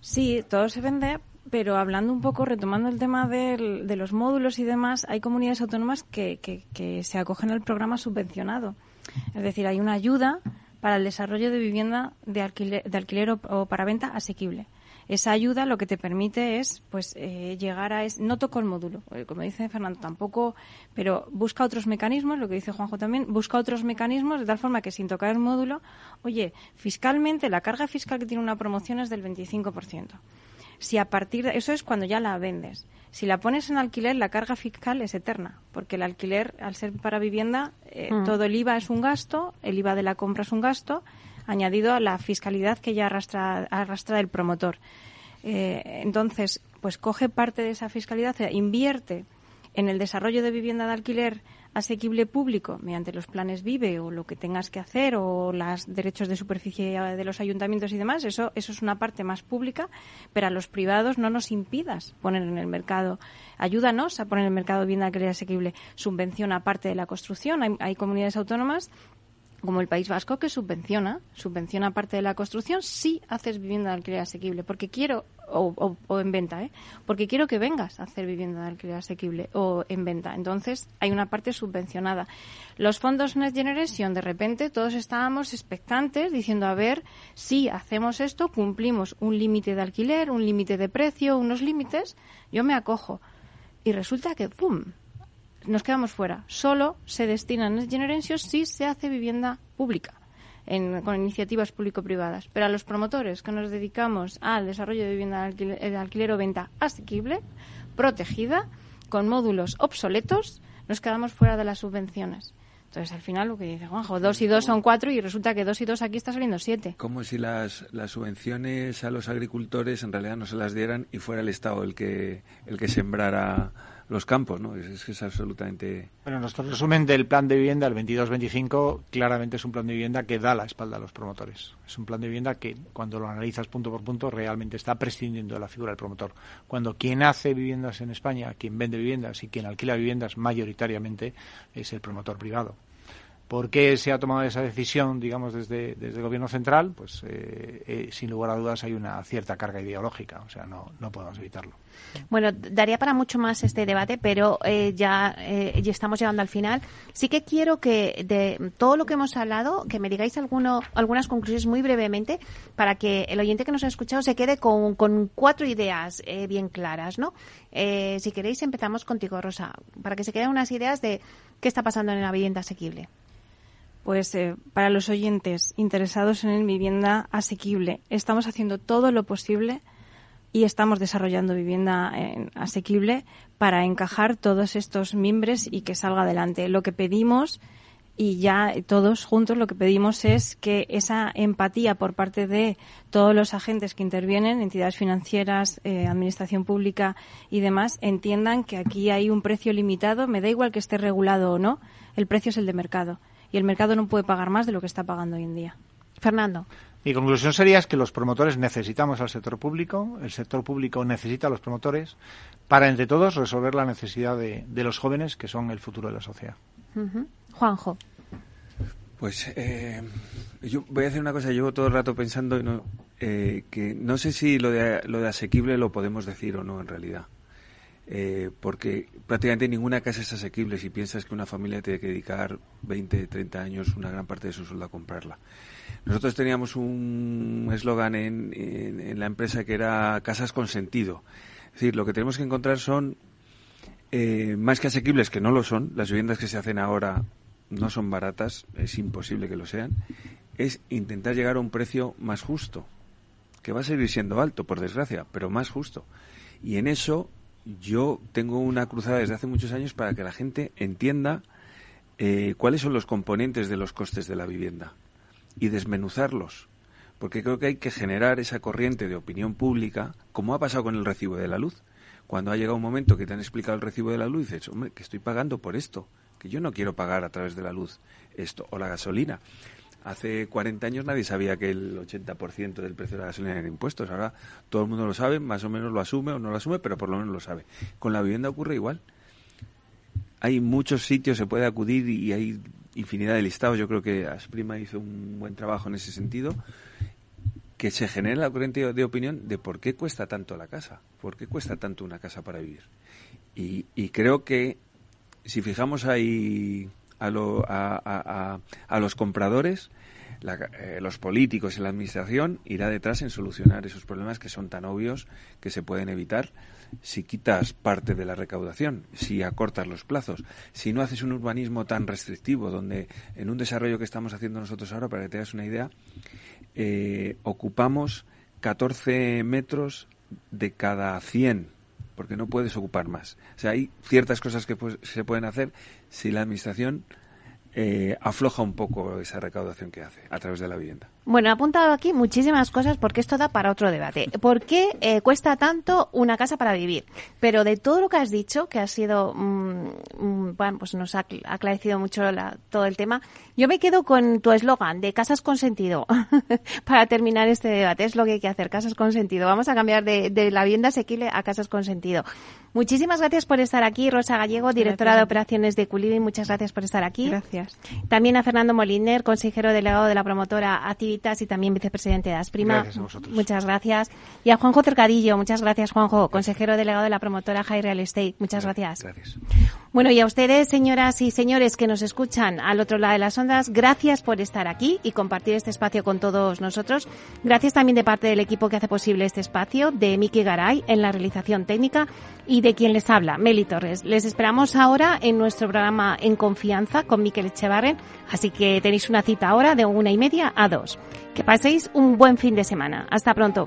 C: Sí, todo se vende, pero hablando un poco, retomando el tema de los módulos y demás, hay comunidades autónomas que, que, que se acogen al programa subvencionado. Es decir, hay una ayuda para el desarrollo de vivienda de alquiler, de alquiler o, para venta asequible. Esa ayuda lo que te permite es pues eh, llegar a es no toco el módulo, eh, como dice Fernando tampoco, pero busca otros mecanismos, lo que dice Juanjo también, busca otros mecanismos de tal forma que sin tocar el módulo, oye, fiscalmente la carga fiscal que tiene una promoción es del 25%. Si a partir de eso es cuando ya la vendes. Si la pones en alquiler, la carga fiscal es eterna, porque el alquiler, al ser para vivienda, eh, mm. todo el IVA es un gasto, el IVA de la compra es un gasto, añadido a la fiscalidad que ya arrastra, arrastra el promotor. Eh, entonces, pues coge parte de esa fiscalidad, invierte en el desarrollo de vivienda de alquiler asequible público mediante los planes Vive o lo que tengas que hacer o los derechos de superficie de los ayuntamientos y demás, eso, eso es una parte más pública, pero a los privados no nos impidas poner en el mercado. Ayúdanos a poner en el mercado vivienda alquiler asequible. Subvenciona parte de la construcción. Hay, hay comunidades autónomas como el País Vasco que subvenciona, subvenciona parte de la construcción si haces vivienda de alquiler asequible, porque quiero o, en venta, ¿eh? porque quiero que vengas a hacer vivienda de alquiler asequible o en venta. Entonces hay una parte subvencionada. Los fondos Next Generation, de repente todos estábamos expectantes diciendo a ver si hacemos esto, cumplimos un límite de alquiler, un límite de precio, unos límites, yo me acojo. Y resulta que, ¡pum!, nos quedamos fuera. Solo se destina a Next si se hace vivienda pública. con iniciativas público-privadas. Pero a los promotores que nos dedicamos al desarrollo de vivienda de alquiler, o venta asequible, protegida, con módulos obsoletos, nos quedamos fuera de las subvenciones. Entonces, al final, lo que dice Juanjo, dos y dos son cuatro y resulta que dos y dos aquí está saliendo siete.
E: Como si las, las subvenciones a los agricultores en realidad no se las dieran y fuera el Estado el que, el que sembrara los campos, ¿no? Es, es absolutamente...
D: Bueno, nuestro resumen del plan de vivienda, el 22-25, claramente es un plan de vivienda que da la espalda a los promotores. Es un plan de vivienda que, cuando lo analizas punto por punto, realmente está prescindiendo de la figura del promotor. Cuando quien hace viviendas en España, quien vende viviendas y quien alquila viviendas mayoritariamente es el promotor privado. ¿Por qué se ha tomado esa decisión, digamos, desde, desde el Gobierno central? Pues, eh, eh, sin lugar a dudas, hay una cierta carga ideológica. O sea, no, no podemos evitarlo.
B: Bueno, daría para mucho más este debate, pero eh, ya, ya, estamos llegando al final. Sí que quiero que de todo lo que hemos hablado, que me digáis alguno, algunas conclusiones muy brevemente para que el oyente que nos ha escuchado se quede con, con cuatro ideas bien claras, ¿no? si queréis, empezamos contigo, Rosa, para que se queden unas ideas de qué está pasando en la vivienda asequible
C: pues eh, para los oyentes interesados en vivienda asequible, estamos haciendo todo lo posible y estamos desarrollando vivienda eh, asequible para encajar todos estos mimbres y que salga adelante. Lo que pedimos y ya todos juntos lo que pedimos es que esa empatía por parte de todos los agentes que intervienen, entidades financieras, eh, administración pública y demás, entiendan que aquí hay un precio limitado, me da igual que esté regulado o no, el precio es el de mercado y el mercado no puede pagar más de lo que está pagando hoy en día. Fernando.
D: Mi conclusión sería que los promotores necesitamos al sector público, el sector público necesita a los promotores para, entre todos, resolver la necesidad de, los jóvenes que son el futuro de la sociedad.
B: Juanjo.
E: Pues eh, yo voy a hacer una cosa. Llevo todo el rato pensando no, eh, que no sé si lo de, lo de asequible lo podemos decir o no en realidad. Eh, porque prácticamente ninguna casa es asequible si piensas que una familia tiene que dedicar 20, 30 años, una gran parte de su sueldo a comprarla. Nosotros teníamos un eslogan en, en, la empresa que era casas con sentido. Es decir, lo que tenemos que encontrar son eh, más que asequibles, que no lo son, las viviendas que se hacen ahora no son baratas, es imposible que lo sean, es intentar llegar a un precio más justo, que va a seguir siendo alto, por desgracia, pero más justo. Y en eso yo tengo una cruzada desde hace muchos años para que la gente entienda eh, cuáles son los componentes de los costes de la vivienda y desmenuzarlos. Porque creo que hay que generar esa corriente de opinión pública, como ha pasado con el recibo de la luz. Cuando ha llegado un momento que te han explicado el recibo de la luz, dices, hombre, que estoy pagando por esto, que yo no quiero pagar a través de la luz esto, o la gasolina. Hace 40 años nadie sabía que el 80% del precio de la gasolina eran impuestos. Ahora todo el mundo lo sabe, más o menos lo asume o no lo asume, pero por lo menos lo sabe. Con la vivienda ocurre igual. Hay muchos sitios, se puede acudir y hay infinidad de listados. Yo creo que Asprima hizo un buen trabajo en ese sentido. Que se genere la corriente de opinión de por qué cuesta tanto la casa, por qué cuesta tanto una casa para vivir. Y, y creo que si fijamos ahí a, los compradores, eh, los políticos y la administración irá detrás en solucionar esos problemas que son tan obvios que se pueden evitar si quitas parte de la recaudación, si acortas los plazos, si no haces un urbanismo tan restrictivo, donde en un desarrollo que estamos haciendo nosotros ahora, para que te hagas una idea, eh, ocupamos 14 metros de cada 100, porque no puedes ocupar más. O sea, hay ciertas cosas que se pueden hacer si la Administración eh, afloja un poco esa recaudación que hace a través de la vivienda.
B: Bueno, he apuntado aquí muchísimas cosas porque esto da para otro debate. ¿Por qué eh, cuesta tanto una casa para vivir? Pero de todo lo que has dicho, que ha sido, mm, mm, bueno, pues nos ha aclarecido mucho todo el tema, yo me quedo con tu eslogan de casas con sentido para terminar este debate. Es lo que hay que hacer, casas con sentido. Vamos a cambiar de, de la vivienda asequible a casas con sentido. Muchísimas gracias por estar aquí, Rosa Gallego, directora de operaciones de Culibi. Muchas gracias por estar aquí.
C: Gracias.
B: También a Fernando Moliner, consejero delegado de la promotora Actividad y también vicepresidente de Asprima. Muchas gracias. Y a Juanjo Cercadillo, muchas gracias Juanjo, consejero delegado de la promotora High Real Estate. Muchas gracias.
E: Gracias.
B: Bueno, y a ustedes, señoras y señores que nos escuchan al otro lado de las ondas, gracias por estar aquí y compartir este espacio con todos nosotros. Gracias también de parte del equipo que hace posible este espacio, de Miki Garay en la realización técnica y de quien les habla, Meli Torres. Les esperamos ahora en nuestro programa En Confianza con Miquel Echevarren, así que tenéis una cita ahora de una y media a dos. Que paséis un buen fin de semana. Hasta pronto.